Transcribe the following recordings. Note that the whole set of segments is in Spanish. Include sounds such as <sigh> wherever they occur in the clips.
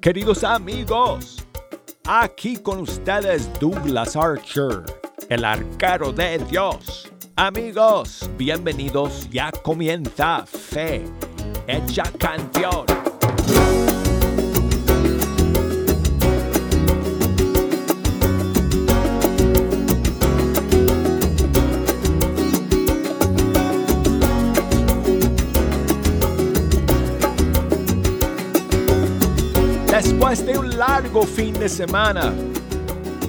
Queridos amigos. Aquí con ustedes Douglas Archer, el arquero de Dios. Amigos, bienvenidos. Ya comienza Fe Hecha Canción. Largo fin de semana,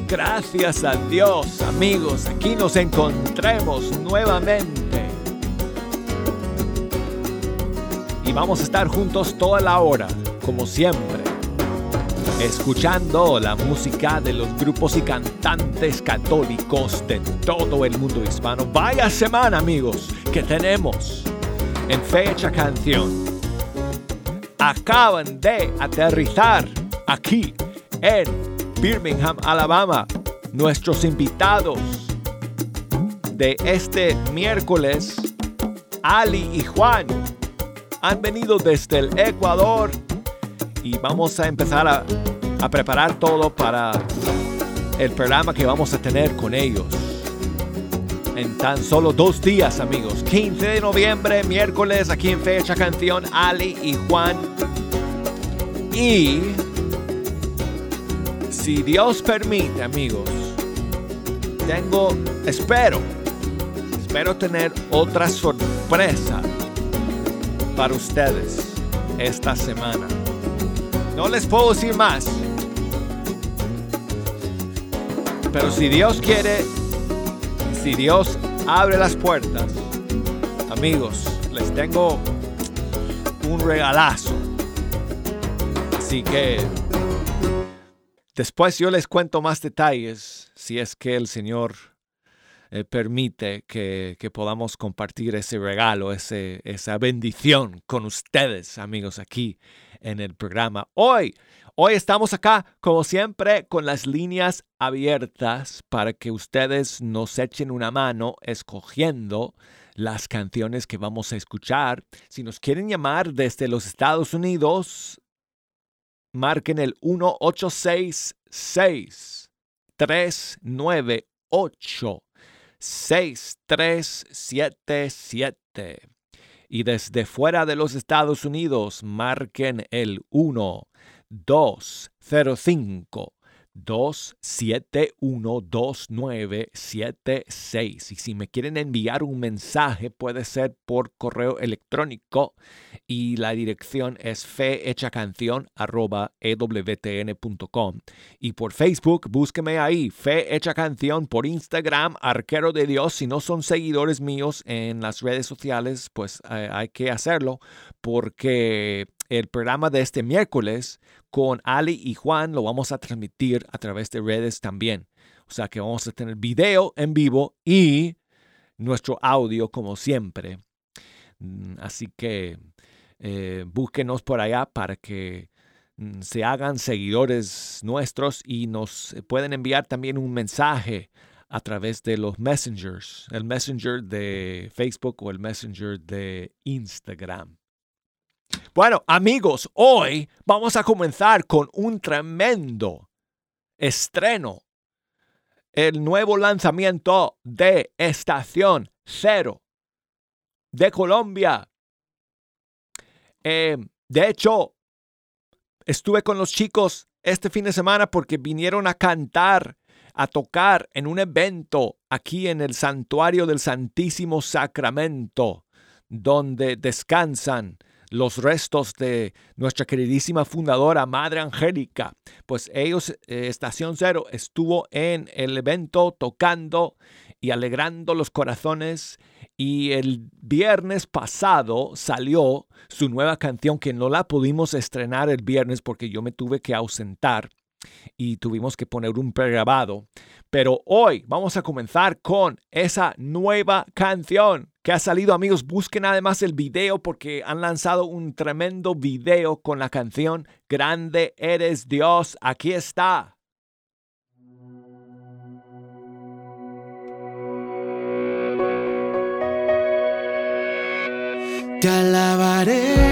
gracias a Dios, amigos, aquí nos encontremos nuevamente. Y vamos a estar juntos toda la hora, como siempre, escuchando la música de los grupos y cantantes católicos de todo el mundo hispano. Vaya semana, amigos, que tenemos en fecha canción acaban de aterrizar aquí en Birmingham, Alabama. Nuestros invitados de este miércoles, Ali y Juan, han venido desde el Ecuador y vamos a empezar a, preparar todo para el programa que vamos a tener con ellos en tan solo dos días, amigos. 15 de noviembre, miércoles, aquí en Fecha Canción, Ali y Juan. Y si Dios permite, amigos, tengo, espero, espero tener otra sorpresa para ustedes esta semana. No les puedo decir más. Pero si Dios quiere, si Dios abre las puertas, amigos, les tengo un regalazo. Así que después yo les cuento más detalles si es que el Señor eh, permite que, que, podamos compartir ese regalo, ese, esa bendición con ustedes, amigos, aquí en el programa. Hoy Hoy estamos acá, como siempre, con las líneas abiertas para que ustedes nos echen una mano escogiendo las canciones que vamos a escuchar. Si nos quieren llamar desde los Estados Unidos, marquen el 1866 398 6377. Y desde fuera de los Estados Unidos, marquen el 1 205 2712976. Y si me quieren enviar un mensaje, puede ser por correo electrónico y la dirección es fehechacanción.ewtn.com. Y por Facebook, búsqueme ahí, Fe Hecha Canción, por Instagram, Arquero de Dios. Si no son seguidores míos en las redes sociales, pues eh, hay que hacerlo porque el programa de este miércoles con Ali y Juan lo vamos a transmitir a través de redes también. O sea que vamos a tener video en vivo y nuestro audio como siempre. Mm, así que eh, búsquenos por allá para que mm, se hagan seguidores nuestros y nos pueden enviar también un mensaje a través de los messengers, el messenger de Facebook o el messenger de Instagram. Bueno, amigos, hoy vamos a comenzar con un tremendo estreno. El nuevo lanzamiento de Estación Cero de Colombia. Eh, de hecho, estuve con los chicos este fin de semana porque vinieron a cantar, a tocar en un evento aquí en el Santuario del Santísimo Sacramento, donde descansan los restos de nuestra queridísima fundadora, Madre Angélica. Pues ellos, eh, Estación Cero, estuvo en el evento tocando y alegrando los corazones. Y el viernes pasado salió su nueva canción que no la pudimos estrenar el viernes porque yo me tuve que ausentar y tuvimos que poner un pregrabado. Pero hoy vamos a comenzar con esa nueva canción que ha salido, amigos. Busquen además el video porque han lanzado un tremendo video con la canción Grande eres Dios. Aquí está. Te alabaré,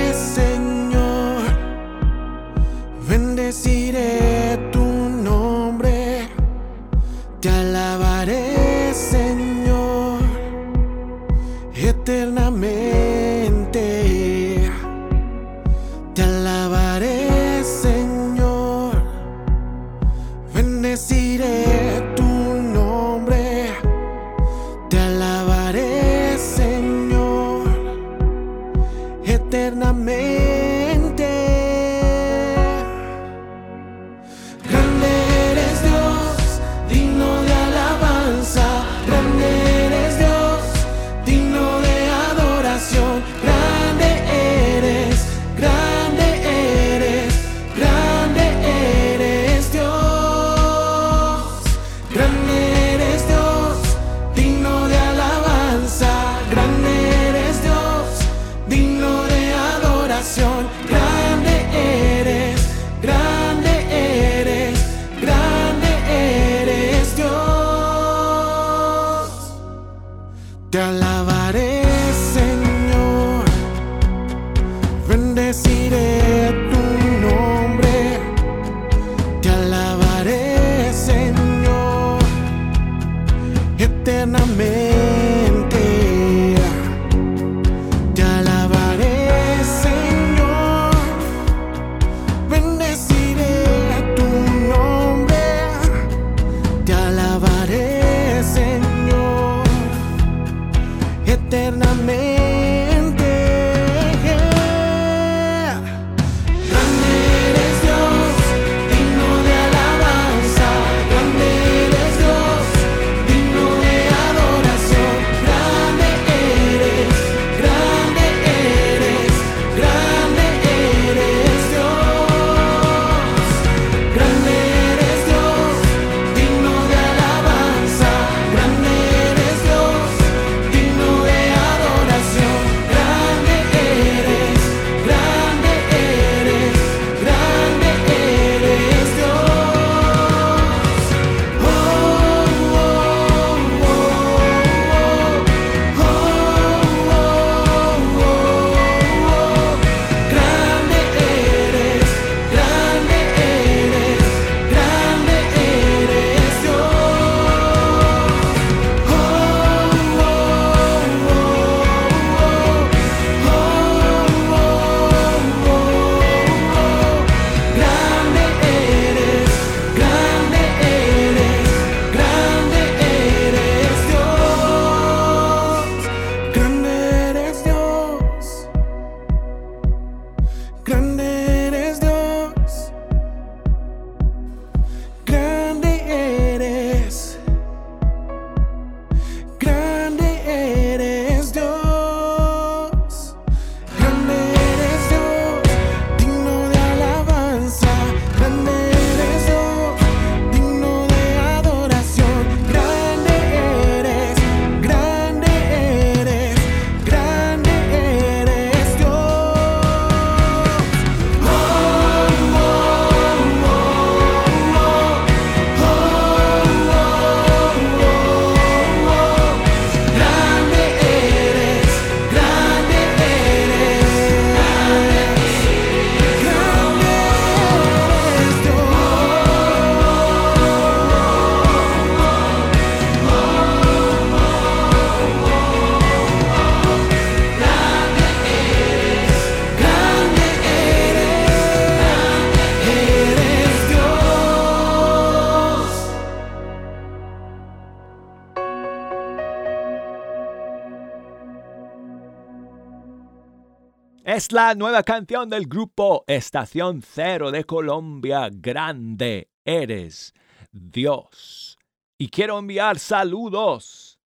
La nueva canción del grupo Estación Cero de Colombia. Grande eres Dios. Y quiero enviar saludos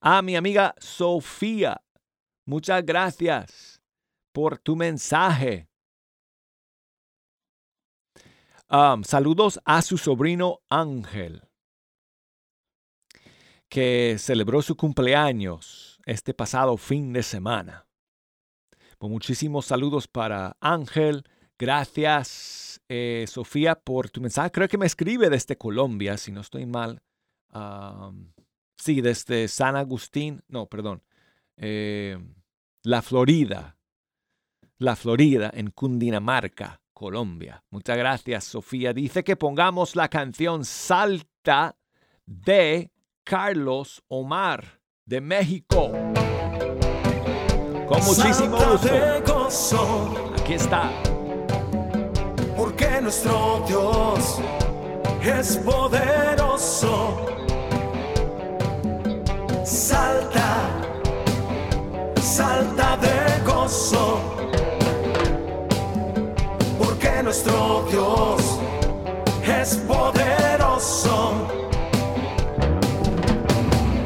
a mi amiga Sofía. Muchas gracias por tu mensaje. Saludos a su sobrino Ángel, que celebró su cumpleaños este pasado fin de semana. Pues muchísimos saludos para Ángel. Gracias, eh, Sofía, por tu mensaje. Creo que me escribe desde Colombia, si no estoy mal. Sí, desde San Agustín. No, perdón. Eh, la Florida. La Florida, en Cundinamarca, Colombia. Muchas gracias, Sofía. Dice que pongamos la canción Salta de Carlos Omar de México. Con muchísimo gusto. Aquí está. Porque nuestro Dios es poderoso. Salta, salta de gozo. Porque nuestro Dios es poderoso.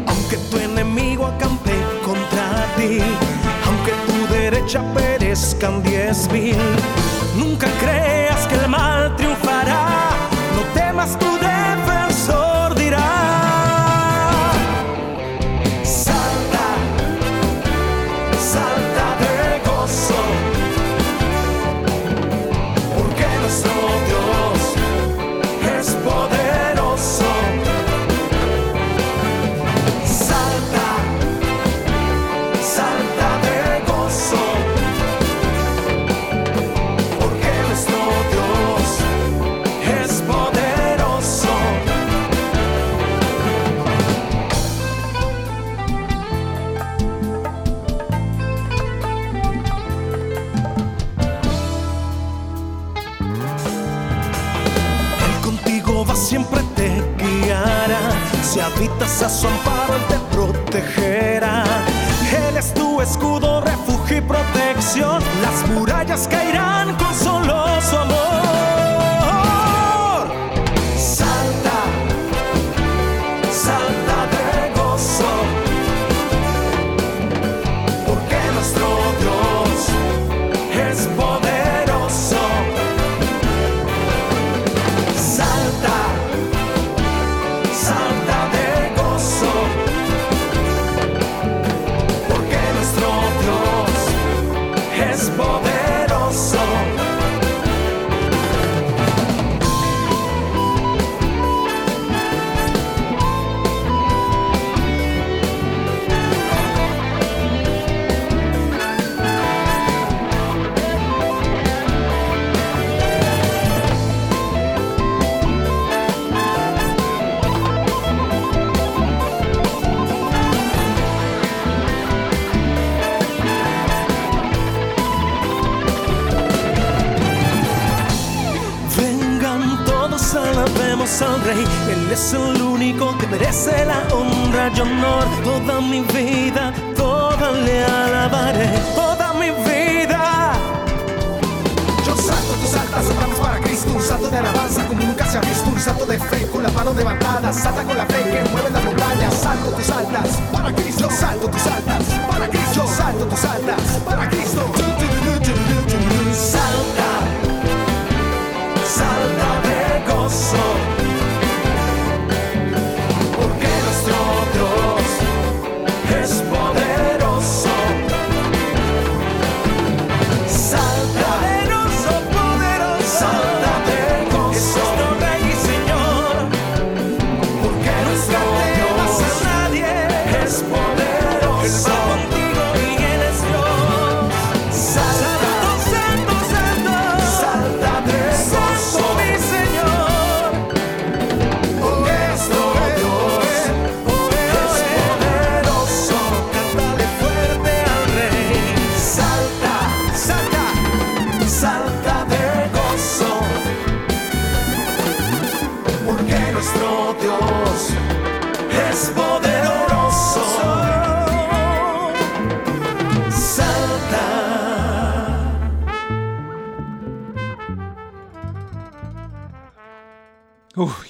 Aunque tu enemigo acampe contra ti derecha perezcan diez mil. Nunca creas habitas a su amparo, Él te protegerá. Él es tu escudo, refugio y protección. Las murallas caerán con solo su amor.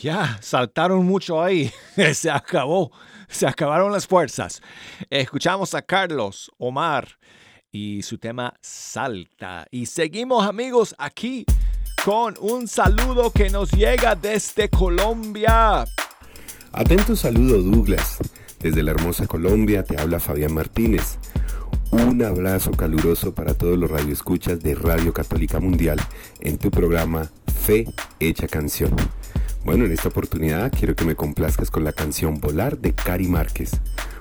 ya, saltaron mucho ahí, <laughs> se acabó, se acabaron las fuerzas. Escuchamos a Carlos Omar y su tema Salta. Y seguimos amigos aquí con un saludo que nos llega desde Colombia. Atento saludo Douglas. Desde la hermosa Colombia te habla Fabián Martínez. Un abrazo caluroso para todos los radioescuchas de Radio Católica Mundial en tu programa Fe Hecha Canción. Bueno, en esta oportunidad quiero que me complazcas con la canción Volar de Cari Márquez.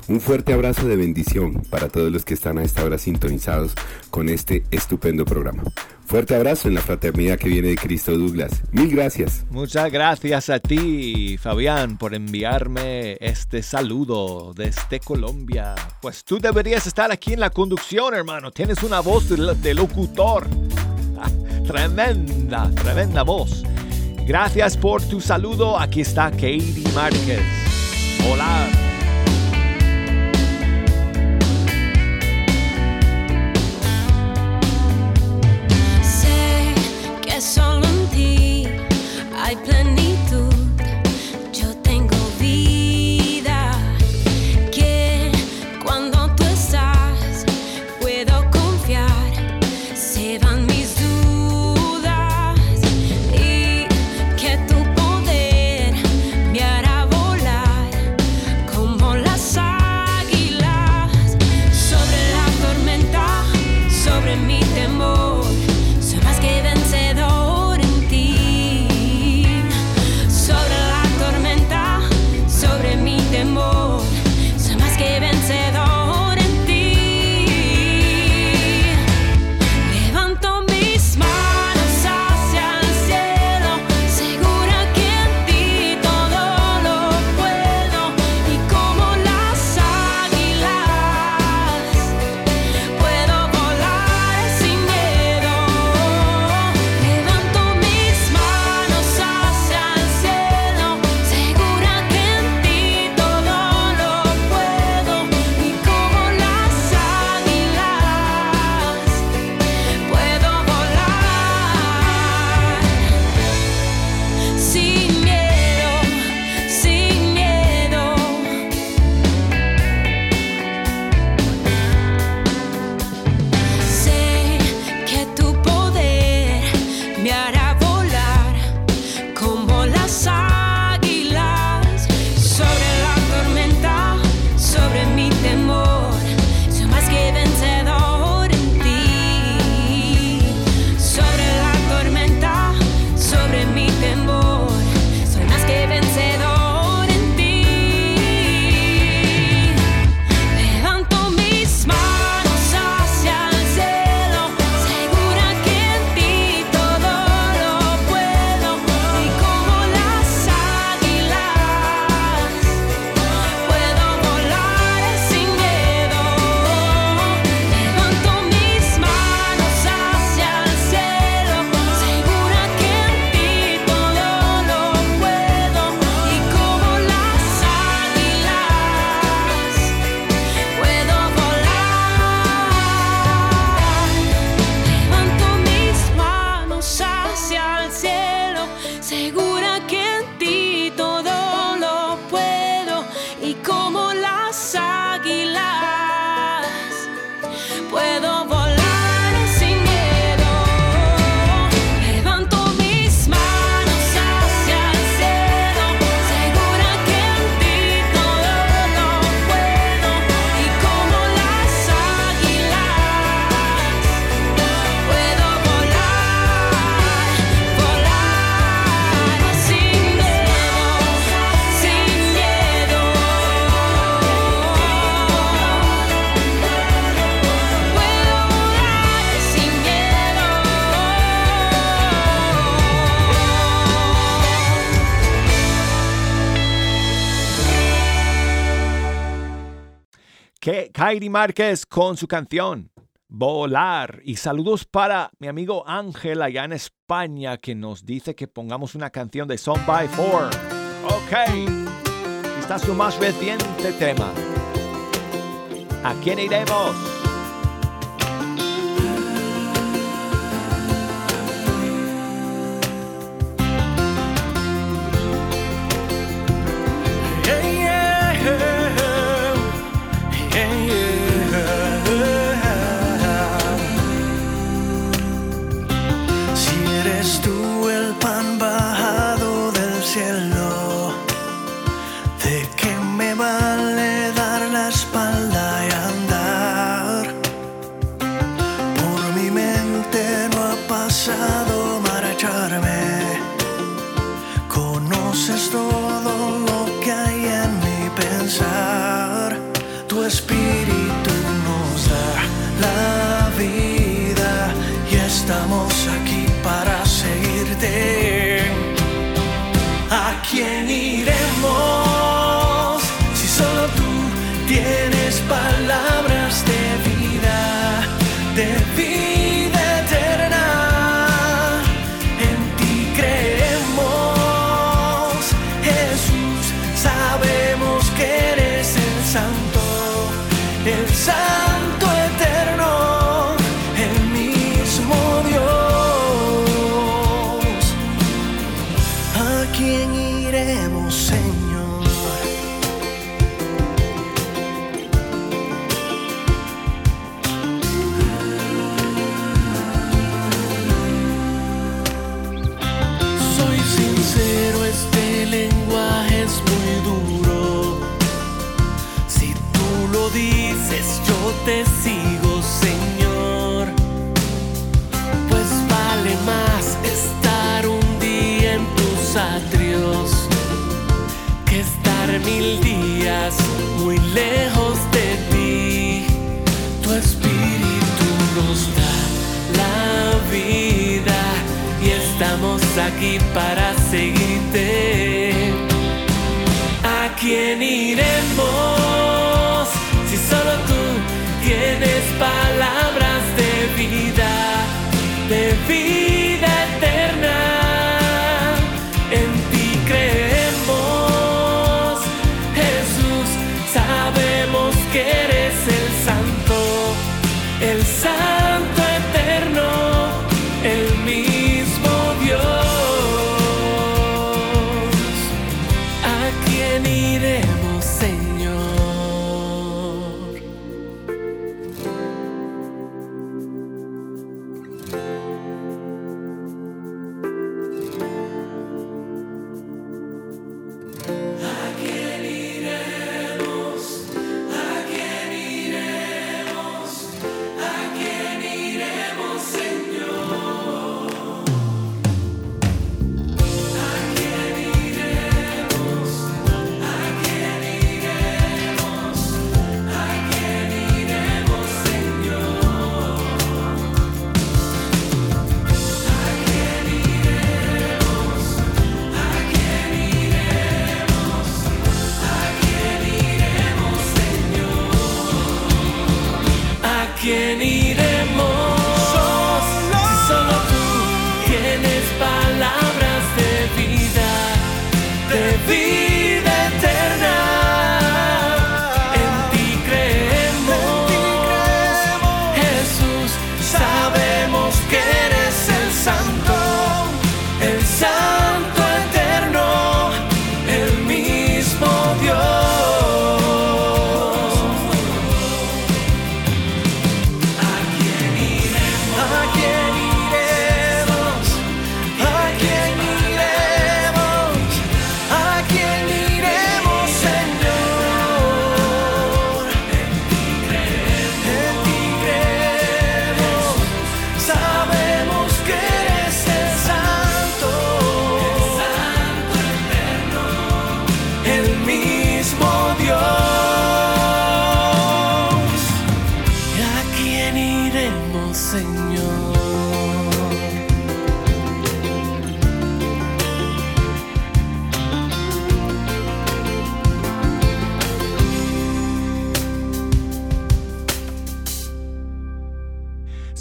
Un fuerte abrazo de bendición para todos los que están a esta hora sintonizados con este estupendo programa. Fuerte abrazo en la fraternidad que viene de Cristo Douglas. Mil gracias. Muchas gracias a ti, Fabián, por enviarme este saludo desde Colombia. Pues tú deberías estar aquí en la conducción, hermano. Tienes una voz de, locutor. <laughs> Tremenda, tremenda voz. Gracias por tu saludo. Aquí está Katie Márquez. Hola. Kairi Márquez con su canción Volar. Y saludos para mi amigo Ángel allá en España que nos dice que pongamos una canción de Son by Four. Ok. Está su más reciente tema. ¿A quién iremos?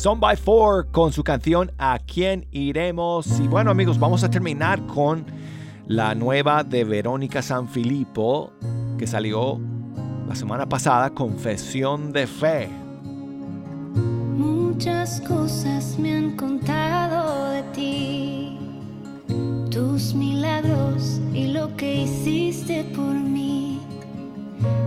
Son by Four con su canción A quién iremos. Y bueno amigos, vamos a terminar con la nueva de Verónica Sanfilippo que salió la semana pasada, Confesión de Fe. Muchas cosas me han contado de ti, tus milagros y lo que hiciste por mí.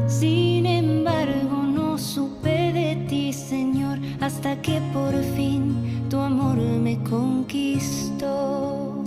Sin embargo, no supe de ti, Señor, hasta que por fin tu amor me conquistó.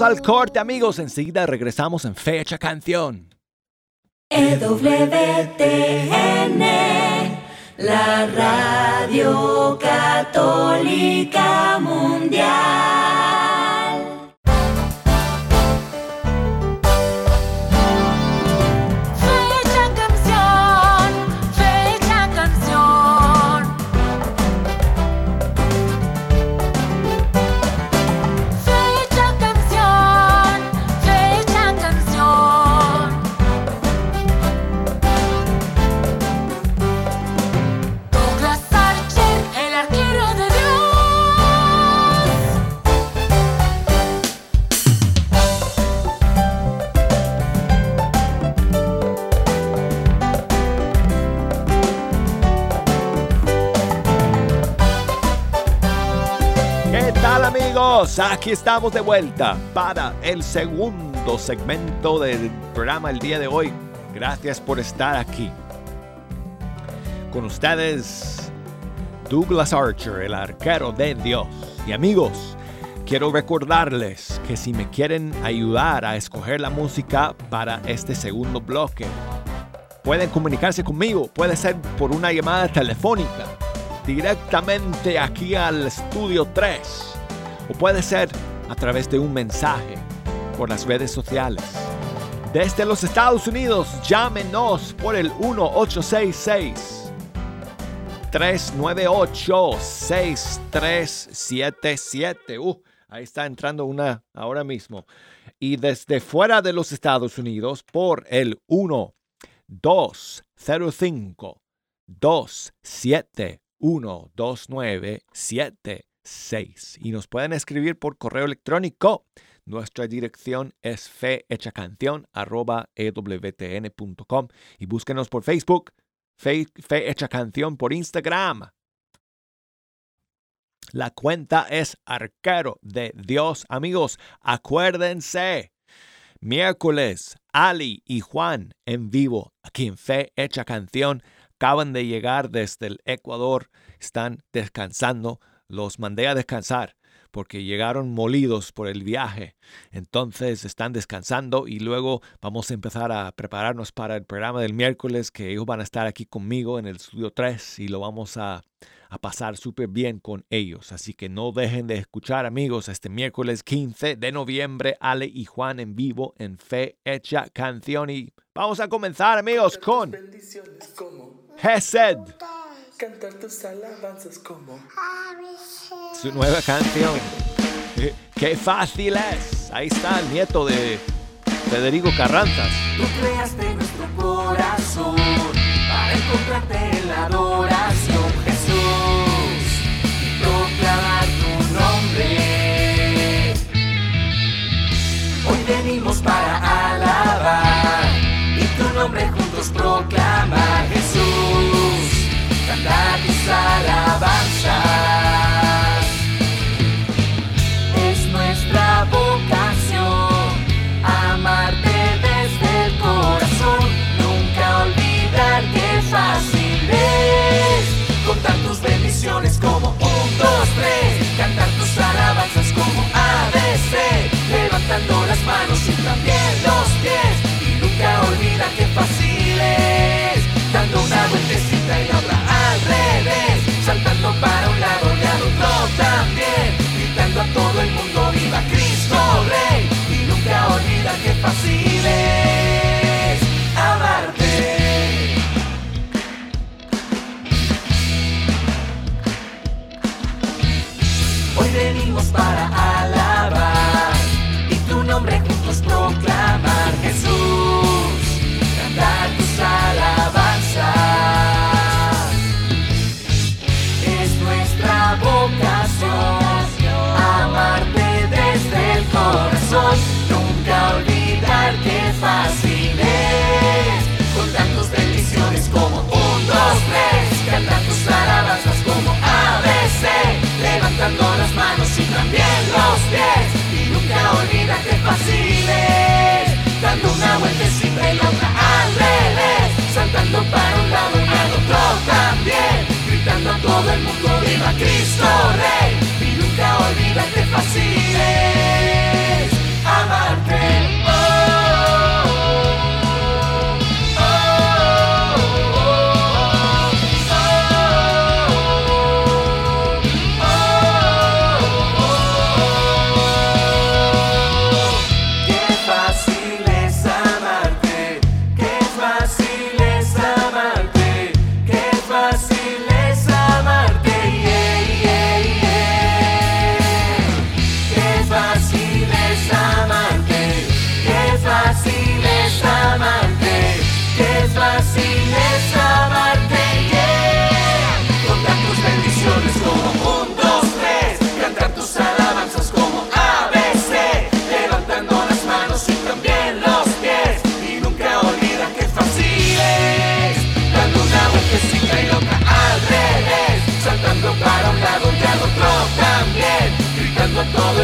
Al corte, amigos. Enseguida regresamos en Fecha Canción. EWTN, la radio católica mundial. Aquí estamos de vuelta para el segundo segmento del programa el día de hoy. Gracias por estar aquí. Con ustedes, Douglas Archer, el arquero de Dios. Y amigos, quiero recordarles que si me quieren ayudar a escoger la música para este segundo bloque, pueden comunicarse conmigo. Puede ser por una llamada telefónica directamente aquí al estudio 3 o puede ser a través de un mensaje por las redes sociales. Desde los Estados Unidos, llámenos por el 1866 398 6377. Uh, ahí está entrando una ahora mismo. Y desde fuera de los Estados Unidos por el 1 205 27 12976 y nos pueden escribir por correo electrónico. Nuestra dirección es fehechacanción.com y búsquenos por Facebook, Fe, Canción por Instagram. La cuenta es Arquero de Dios. Amigos, acuérdense. Miércoles, Ali y Juan en vivo aquí en Fe Hecha Canción acaban de llegar desde el Ecuador, están descansando, los mandé a descansar porque llegaron molidos por el viaje. Entonces están descansando y luego vamos a empezar a prepararnos para el programa del miércoles que ellos van a estar aquí conmigo en el estudio 3 y lo vamos a, a pasar súper bien con ellos. Así que no dejen de escuchar amigos este miércoles 15 de noviembre Ale y Juan en vivo en Fe Hecha Canción y vamos a comenzar amigos con Gesed, cantar tus alabanzas como su nueva canción. Eh, ¡Qué fácil es! Ahí está el nieto de Federico Carranzas. Tú creaste nuestro corazón para encontrarte en la adoración, Jesús, y proclamar tu nombre. Hoy venimos para alabar y tu nombre juntos proclamar, cantar tus alabanzas. Para un lado y al otro también, gritando a todo el mundo viva Cristo Rey. Y nunca olvidar qué fácil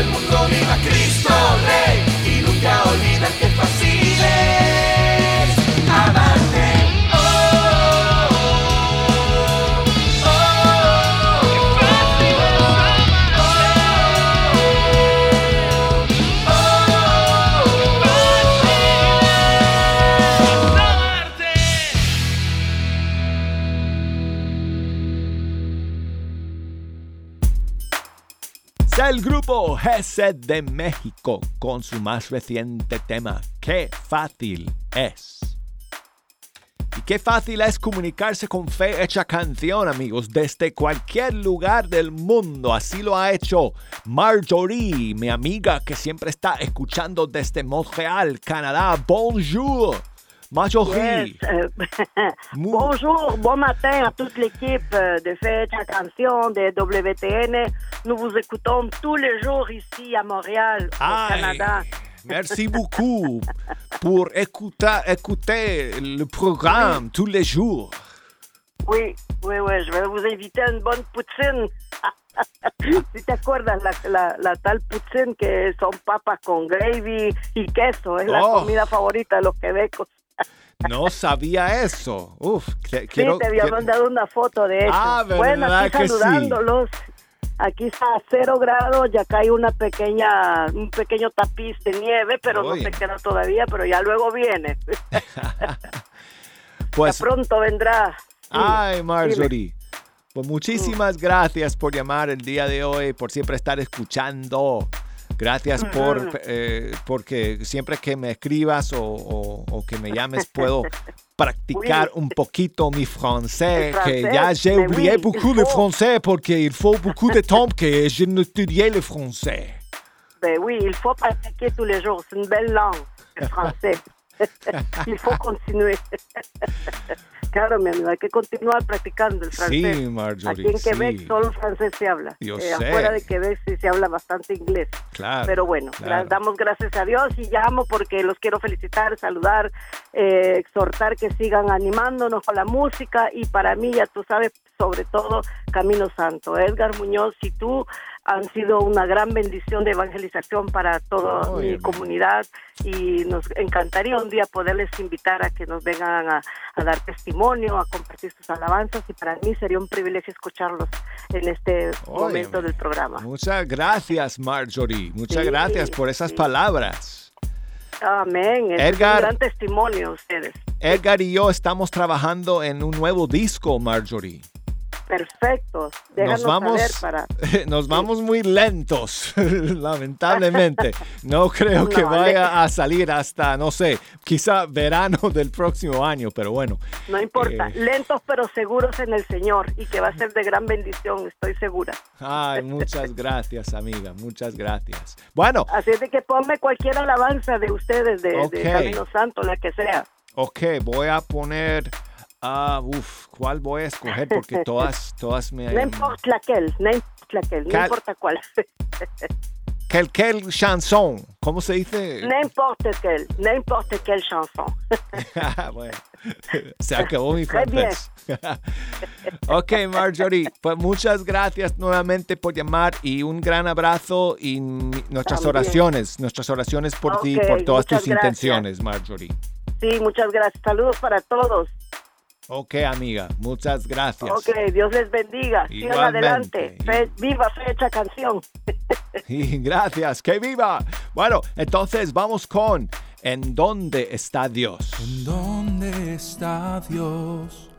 el GZ de México con su más reciente tema, Qué fácil es. Y qué fácil es comunicarse con fe hecha canción, amigos, desde cualquier lugar del mundo. Así lo ha hecho Marjorie, mi amiga que siempre está escuchando desde Montreal, Canadá. Bonjour, Yes, euh, <laughs> bonjour, bon matin à toute l'équipe euh, de Fête à Canción de WTN. Nous vous écoutons tous les jours ici à Montréal, au Canada. <laughs> merci beaucoup pour écouter, écouter le programme tous les jours. Oui, oui, oui, je vais vous inviter à une bonne poutine. si te acuerdas, la, la, la tal poutine que son papas con gravy y queso, es la Oh. comida favorita de los quebecos. No sabía eso. Uf, que- Sí, quiero, te había quiero- mandado una foto de eso. Ah, bueno, ¿verdad aquí que sí? saludándolos. Aquí está a cero grados, ya cae una pequeña, un pequeño tapiz de nieve, pero no se queda todavía, pero ya luego viene. <laughs> pues, ya pronto vendrá. Sí, ay, Marjorie. Pues muchísimas Mm. gracias por llamar el día de hoy, por siempre estar escuchando. Gracias por eh, porque siempre que me escribas o, o- o que me llames puedo <laughs> practicar Oui. un poquito mi français, El que francés, ya j'ai oublié oui, beaucoup le français porque il faut beaucoup de temps que je n'étudiais le français. Ben oui, il faut pratiquer tous les jours. C'est une belle langue, le <laughs> français. <laughs> il faut continuer. claro, mi amigo, hay que continuar practicando el francés. Sí, Marjorie, Aquí en Quebec sí. solo francés se habla. Yo Eh, sé. Afuera de Quebec sí se habla bastante inglés. Claro. Pero bueno, claro. damos gracias a Dios y llamo porque los quiero felicitar, saludar, eh, exhortar que sigan animándonos con la música y para mí, ya tú sabes, sobre todo Camino Santo. Edgar Muñoz y tú han sido una gran bendición de evangelización para toda Ay, mi amiga. comunidad y nos encantaría un día poderles invitar a que nos vengan a, a dar testimonio, a compartir sus alabanzas y para mí sería un privilegio escucharlos en este momento Óyeme. del programa. Muchas gracias, Marjorie. Muchas Sí, gracias por esas sí. palabras. Amén. Es Edgar. un gran testimonio ustedes. Edgar y yo estamos trabajando en un nuevo disco, Marjorie. Perfecto. Déjanos <laughs> Nos vamos, saber para... nos vamos muy lentos, <laughs> lamentablemente. No <laughs> creo que vaya a salir hasta, no sé, quizá verano del próximo año, pero bueno. No importa. Eh. Lentos pero seguros en el Señor y que va a ser de gran bendición, estoy segura. Ay, muchas gracias, amiga, muchas gracias. Bueno, Así es de que ponme cualquier alabanza de ustedes, de, de. Camino Santo, la que sea. ok, voy a poner, ah, uf, ¿cuál voy a escoger? Porque <laughs> todas, todas me... No importa laquelle, no importa laquelle, no importa cuál. Quel, quel chanson, ¿cómo se dice? N'importe quelle, n'importe quelle chanson. <laughs> bueno, se acabó mi francés. <laughs> ok, Marjorie, pues muchas gracias nuevamente por llamar y un gran abrazo y nuestras También. oraciones, nuestras oraciones por ti, Ok, por todas tus gracias. intenciones, Marjorie. Sí, muchas gracias. Saludos para todos. Ok, amiga, muchas gracias. Ok, Dios les bendiga. Sigan adelante. Fe- viva fecha canción. <laughs> Y gracias, que viva. Bueno, entonces vamos con ¿En dónde está Dios? ¿En dónde está Dios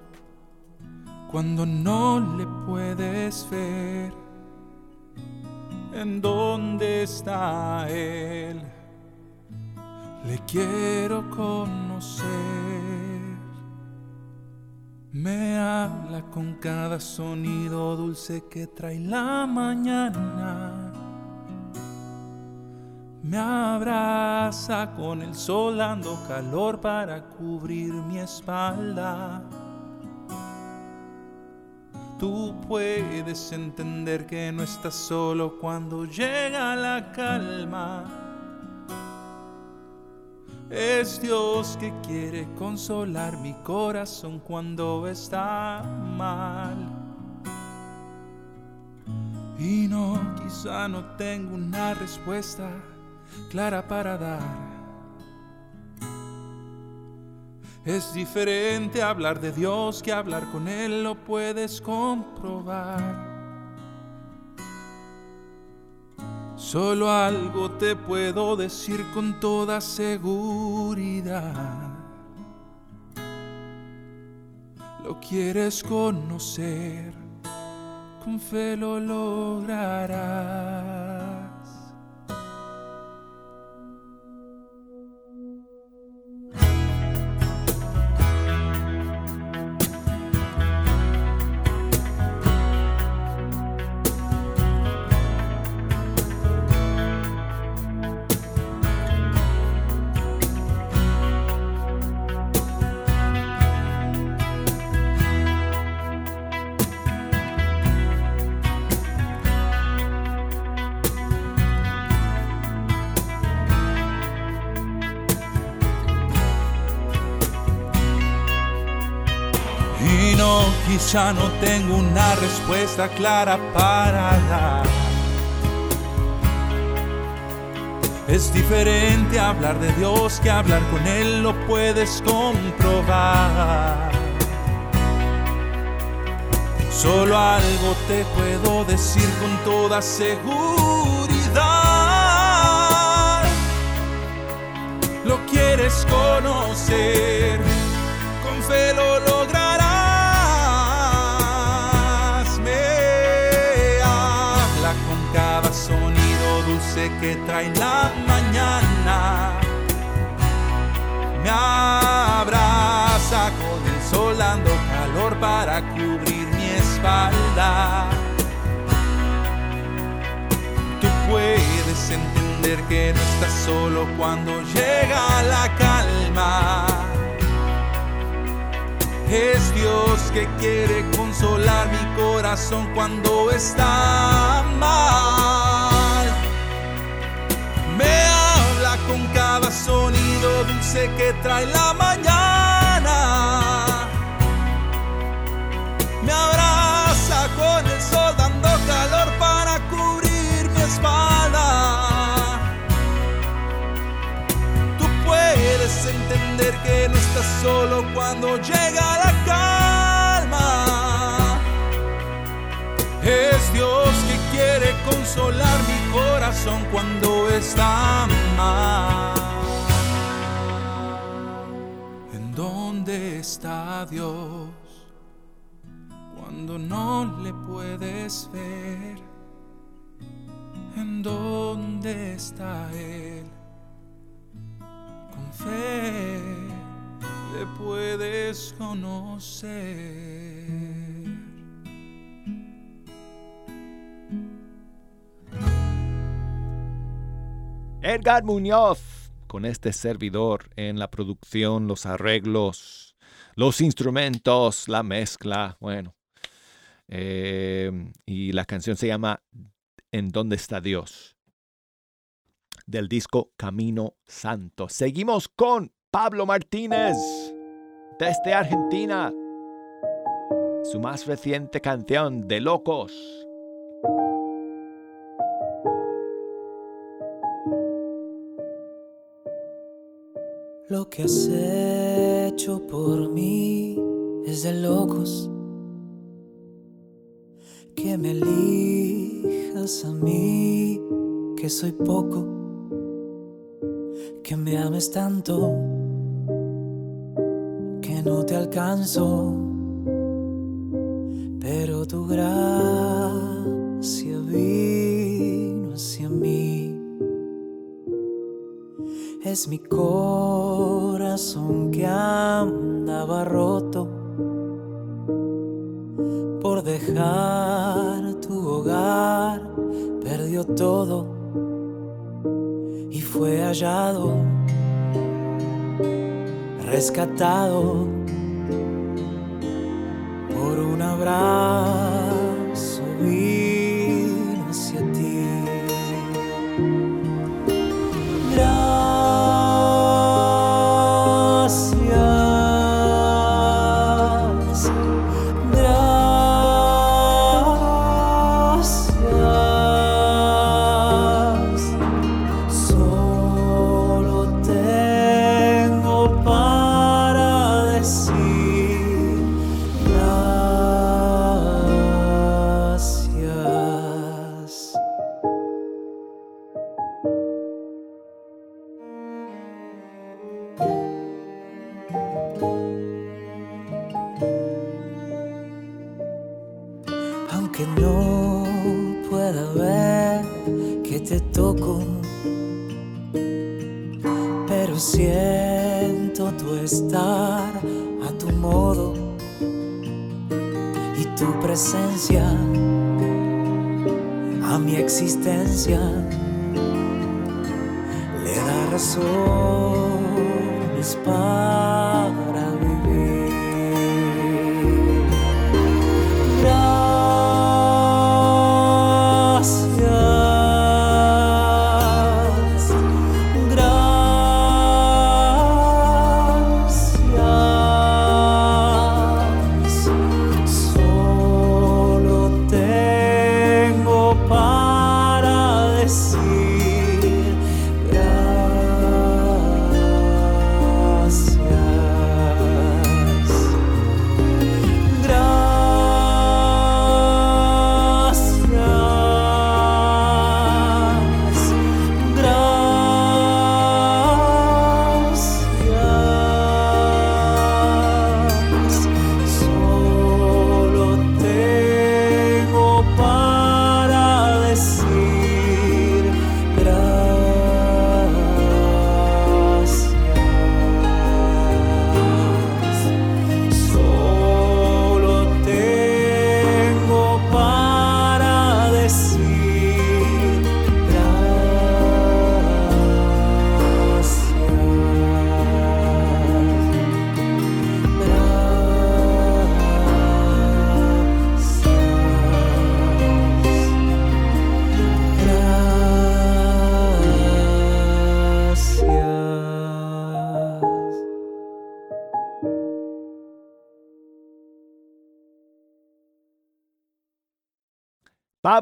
cuando no le puedes ver? ¿En dónde está Él? Le quiero conocer. Me habla con cada sonido dulce que trae la mañana. Me abraza con el sol dando calor para cubrir mi espalda. Tú puedes entender que no estás solo cuando llega la calma. Es Dios que quiere consolar mi corazón cuando está mal. Y no, quizá no tengo una respuesta clara para dar. Es diferente hablar de Dios que hablar con Él, lo puedes comprobar. Solo algo te puedo decir con toda seguridad. Lo quieres conocer, con fe lo lograrás. Quizá no tengo una respuesta clara para dar. Es diferente hablar de Dios que hablar con Él, lo puedes comprobar. Solo algo te puedo decir con toda seguridad. Lo quieres conocer, con fe lo que trae la mañana. Me abraza con el sol dando calor para cubrir mi espalda. Tú puedes entender que no estás solo cuando llega la calma. Es Dios que quiere consolar mi corazón cuando está mal. Cada sonido dulce que trae la mañana. Me abraza con el sol dando calor para cubrir mi espalda. Tú puedes entender que no estás solo cuando llega la calma. Es Dios que quiere consolar mi corazón cuando está mal. Está Dios cuando no le puedes ver? ¿En dónde está Él? Con fe le puedes conocer. Edgar Muñoz con este servidor en la producción, los arreglos, los instrumentos, la mezcla, bueno. Eh, y la canción se llama ¿En dónde está Dios? Del disco Camino Santo. Seguimos con Pablo Martínez desde Argentina. Su más reciente canción, De Locos. Lo que has por mí es de locos. Que me elijas a mí, que soy poco. Que me ames tanto, que no te alcanzo. Pero tu gracia vino hacia mí. Es mi corazón que andaba roto por dejar tu hogar, perdió todo y fue hallado, rescatado por un abrazo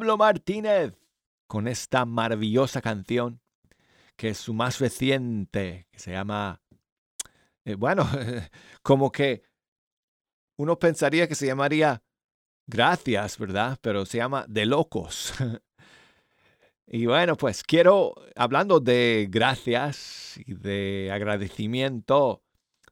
Pablo Martínez con esta maravillosa canción que es su más reciente, que se llama, eh, bueno, <laughs> como que uno pensaría que se llamaría Gracias, ¿verdad? Pero se llama De Locos. <laughs> Y bueno, pues quiero, hablando de gracias y de agradecimiento,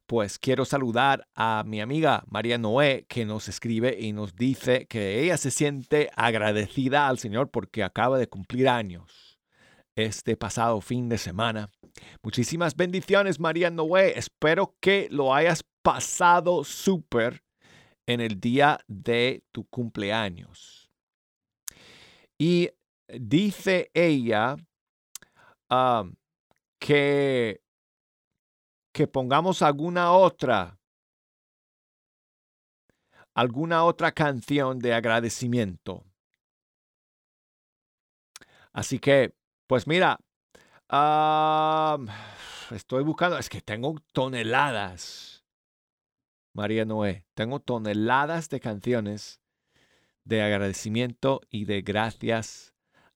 pues quiero saludar a mi amiga María Noé que nos escribe y nos dice que ella se siente agradecida al Señor porque acaba de cumplir años este pasado fin de semana. Muchísimas bendiciones María Noé. Espero que lo hayas pasado súper en el día de tu cumpleaños. Y dice ella ah, que que pongamos alguna otra, alguna otra canción de agradecimiento. Así que, pues mira, ah, estoy buscando, es que tengo toneladas, María Noé, tengo toneladas de canciones de agradecimiento y de gracias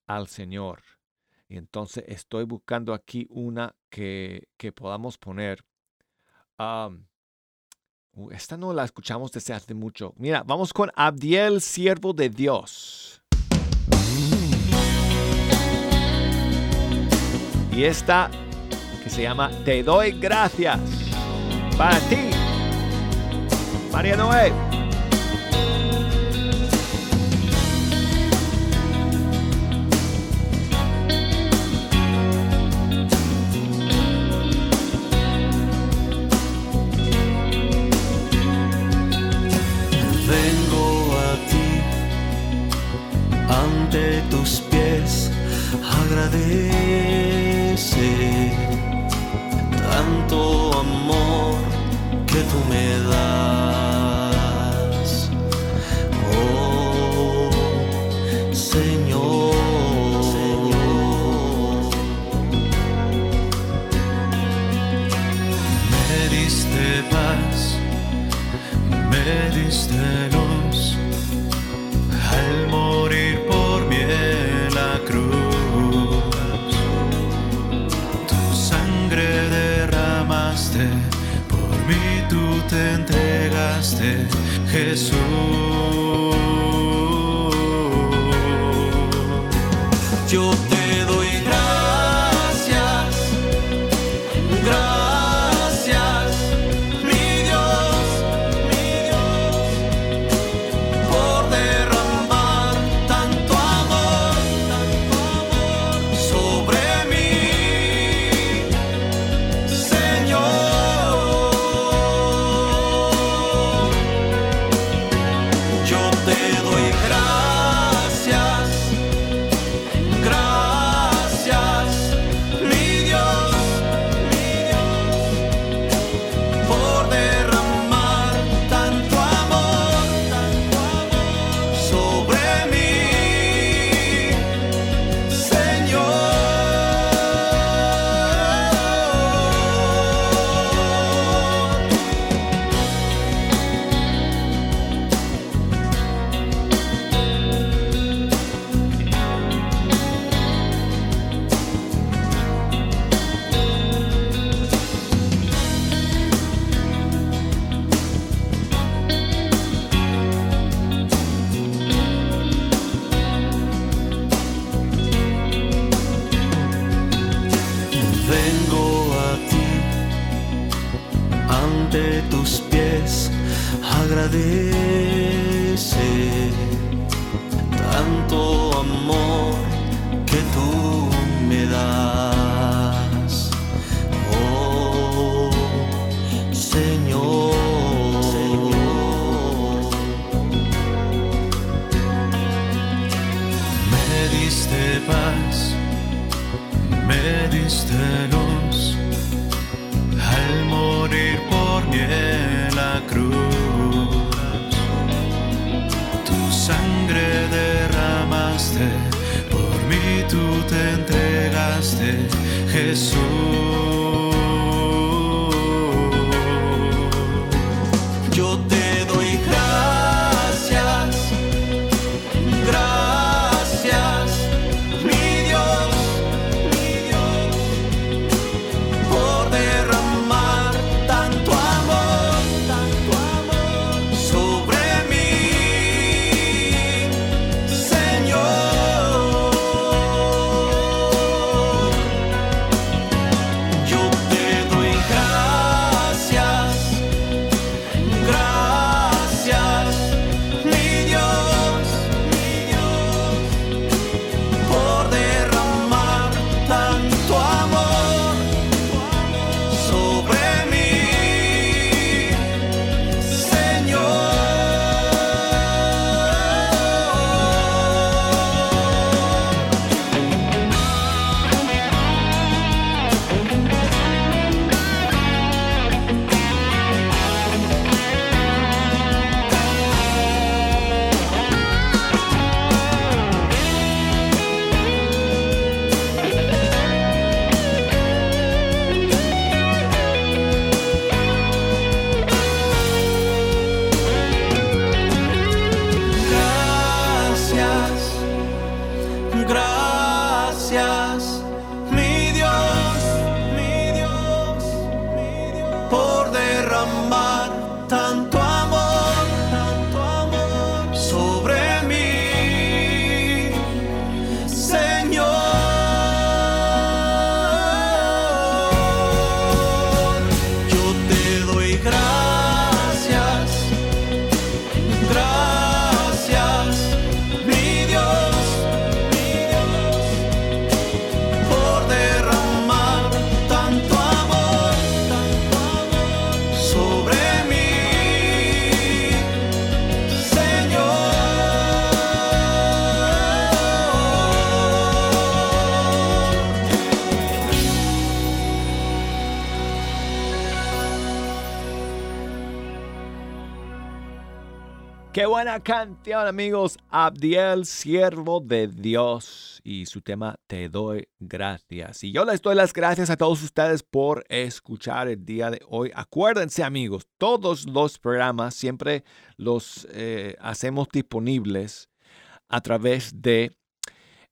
al Señor. Y entonces estoy buscando aquí una que, que podamos poner. Uh, esta no la escuchamos desde hace mucho. Mira, vamos con Abdiel, siervo de Dios. Y esta que se llama Te doy gracias para ti, María Noé. Oh me diste luz Jesús. Agradece tanto amor que tú me das. Oh Señor. Me diste paz me diste luz entregaste, Jesús. Canción, amigos. Abdiel, siervo de Dios, y su tema Te doy gracias. Y yo les doy las gracias a todos ustedes por escuchar el día de hoy. Acuérdense, amigos, todos los programas siempre los eh, hacemos disponibles a través de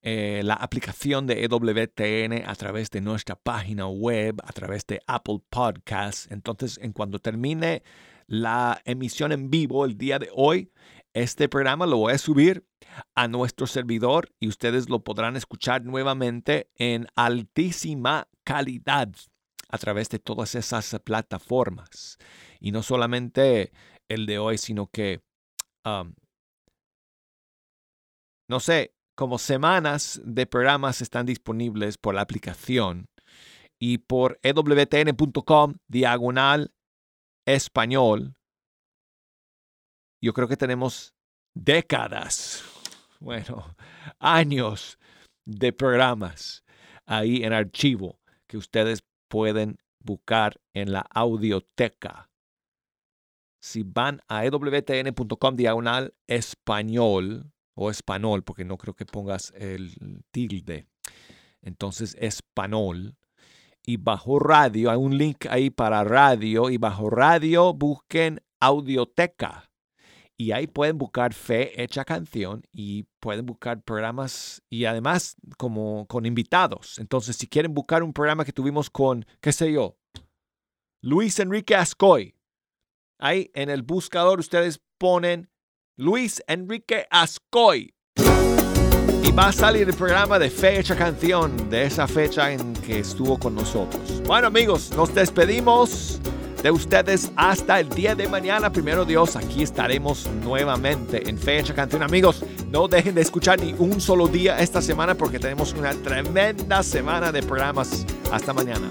eh, la aplicación de EWTN, a través de nuestra página web, a través de Apple Podcasts. Entonces, en cuanto termine la emisión en vivo el día de hoy, este programa lo voy a subir a nuestro servidor y ustedes lo podrán escuchar nuevamente en altísima calidad a través de todas esas plataformas. Y no solamente el de hoy, sino que, no sé, como semanas de programas están disponibles por la aplicación y por ewtn.com diagonal español. Yo creo que tenemos décadas, <laughs> bueno, años de programas ahí en archivo que ustedes pueden buscar en la audioteca. Si van a ewtn.com diagonal español o español, porque no creo que pongas el tilde, entonces español y bajo radio, hay un link ahí para radio y bajo radio busquen audioteca. Y ahí pueden buscar Fe Hecha Canción y pueden buscar programas y además como con invitados. Entonces, si quieren buscar un programa que tuvimos con, qué sé yo, Luis Enrique Ascoy, ahí en el buscador ustedes ponen Luis Enrique Ascoy. Y va a salir el programa de Fecha Canción, de esa fecha en que estuvo con nosotros. Bueno amigos, nos despedimos de ustedes hasta el día de mañana. Primero Dios, aquí estaremos nuevamente en Fecha Canción. Amigos, no dejen de escuchar ni un solo día esta semana porque tenemos una tremenda semana de programas. Hasta mañana.